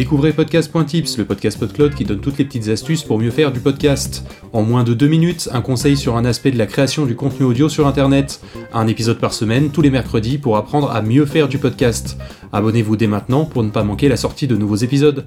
Découvrez podcast.tips, le podcast PodCloud qui donne toutes les petites astuces pour mieux faire du podcast. En moins de deux minutes, un conseil sur un aspect de la création du contenu audio sur Internet. Un épisode par semaine, tous les mercredis, pour apprendre à mieux faire du podcast. Abonnez-vous dès maintenant pour ne pas manquer la sortie de nouveaux épisodes.